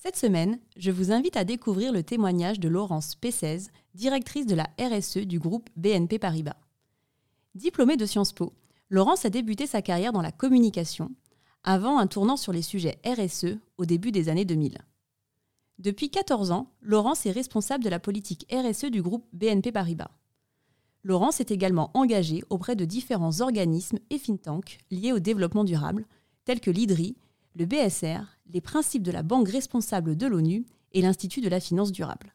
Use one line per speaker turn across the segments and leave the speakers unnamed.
Cette semaine, je vous invite à découvrir le témoignage de Laurence Pessez, directrice de la RSE du groupe BNP Paribas. Diplômée de Sciences Po, Laurence a débuté sa carrière dans la communication, avant un tournant sur les sujets RSE au début des années 2000. Depuis 14 ans, Laurence est responsable de la politique RSE du groupe BNP Paribas. Laurence est également engagée auprès de différents organismes et think tanks liés au développement durable, tels que l'IDRI, le BSR, les principes de la Banque responsable de l'ONU et l'Institut de la finance durable.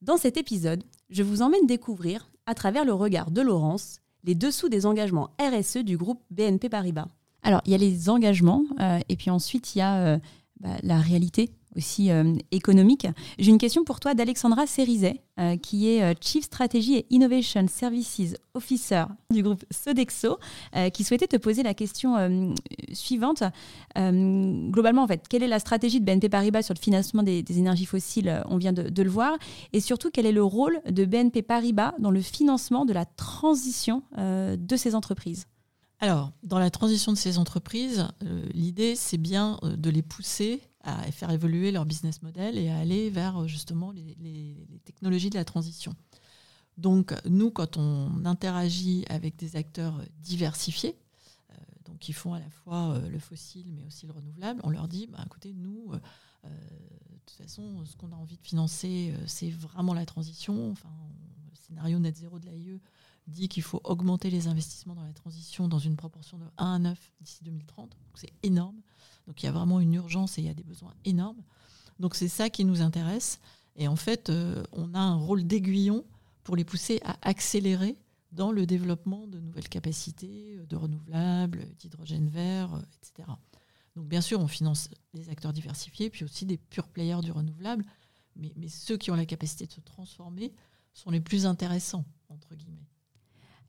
Dans cet épisode, je vous emmène découvrir, à travers le regard de Laurence, les dessous des engagements RSE du groupe BNP Paribas. Alors, il y a les engagements, euh, et puis ensuite, il y a euh, bah, la réalité aussi euh, économique. J'ai une question pour toi d'Alexandra Cerizet, euh, qui est euh, Chief Strategy et Innovation Services Officer du groupe Sodexo, qui souhaitait te poser la question suivante. globalement, en fait, quelle est la stratégie de BNP Paribas sur le financement des, énergies fossiles On vient de, le voir. Et surtout, quel est le rôle de BNP Paribas dans le financement de la transition de ces entreprises?
Alors, dans la transition de ces entreprises, l'idée, c'est bien de les pousser à faire évoluer leur business model et à aller vers justement les, technologies de la transition. Donc nous, quand on interagit avec des acteurs diversifiés, euh, donc qui font à la fois euh, le fossile mais aussi le renouvelable, on leur dit, bah, écoutez, nous, euh, de toute façon, ce qu'on a envie de financer, c'est vraiment la transition. Enfin, le scénario net zéro de l'AIE dit qu'il faut augmenter les investissements dans la transition dans une proportion de 1 à 9 d'ici 2030. C'est énorme. Donc il y a vraiment une urgence et il y a des besoins énormes. Donc c'est ça qui nous intéresse. Et en fait, euh, on a un rôle d'aiguillon pour les pousser à accélérer dans le développement de nouvelles capacités, euh, de renouvelables, d'hydrogène vert, euh, etc. Donc bien sûr, on finance des acteurs diversifiés, puis aussi des pure players du renouvelable, mais, mais ceux qui ont la capacité de se transformer sont les plus intéressants, entre guillemets.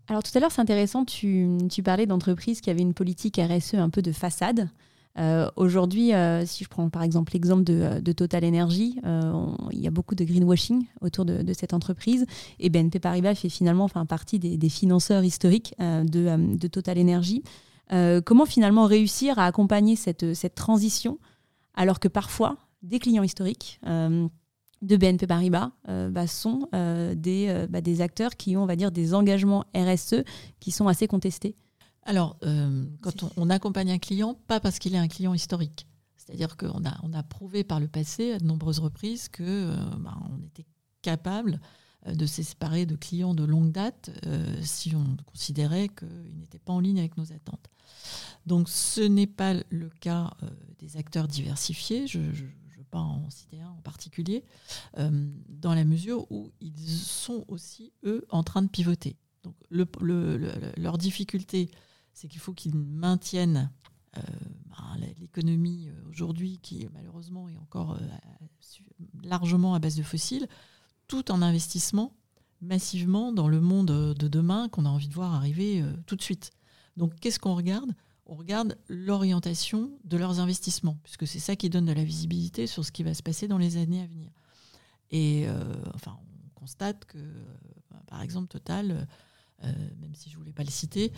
Alors tout à l'heure, c'est intéressant, tu, tu parlais d'entreprises qui avaient une politique RSE un peu de façade. Euh, aujourd'hui, euh, si je prends par exemple l'exemple de, euh, Total Energy, il y a beaucoup de greenwashing autour de, cette entreprise et BNP Paribas fait finalement enfin, partie des, financeurs historiques de, Total Energy. comment finalement réussir à accompagner cette, transition alors que parfois des clients historiques de BNP Paribas bah, sont des, bah, des acteurs qui ont on va dire des engagements RSE qui sont assez contestés?
Alors, euh, quand on, accompagne un client, pas parce qu'il est un client historique. C'est-à-dire qu'on a, on a prouvé par le passé à de nombreuses reprises que euh, bah, on était capable euh, de se séparer de clients de longue date si on considérait qu'ils n'étaient pas en ligne avec nos attentes. Donc ce n'est pas le cas des acteurs diversifiés, je ne veux pas en citer un en particulier, dans la mesure où ils sont aussi, eux, en train de pivoter. Donc leur difficulté, c'est qu'il faut qu'ils maintiennent euh, ben, l'économie euh, aujourd'hui, qui malheureusement est encore euh, largement à base de fossiles, tout en investissement massivement dans le monde de demain qu'on a envie de voir arriver tout de suite. Donc qu'est-ce qu'on regarde? On regarde l'orientation de leurs investissements, puisque c'est ça qui donne de la visibilité sur ce qui va se passer dans les années à venir. Et enfin, on constate que, par exemple, Total même si je ne voulais pas le citer.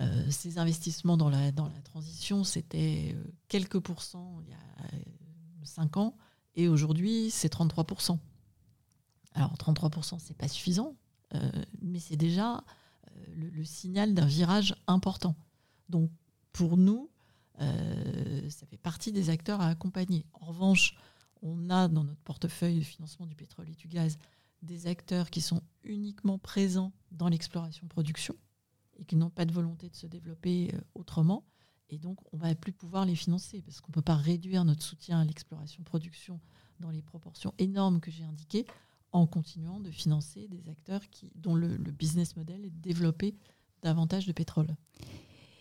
Euh, ces investissements dans la, transition, c'était euh, quelques pourcents il y a 5 ans, et aujourd'hui, c'est 33%. Alors 33%, ce n'est pas suffisant, mais c'est déjà le, signal d'un virage important. Donc pour nous, ça fait partie des acteurs à accompagner. En revanche, on a dans notre portefeuille de financement du pétrole et du gaz des acteurs qui sont uniquement présents dans l'exploration-production et qui n'ont pas de volonté de se développer euh, autrement. Et donc, on ne va plus pouvoir les financer parce qu'on ne peut pas réduire notre soutien à l'exploration-production dans les proportions énormes que j'ai indiquées en continuant de financer des acteurs qui, dont le, business model est de développer davantage de pétrole.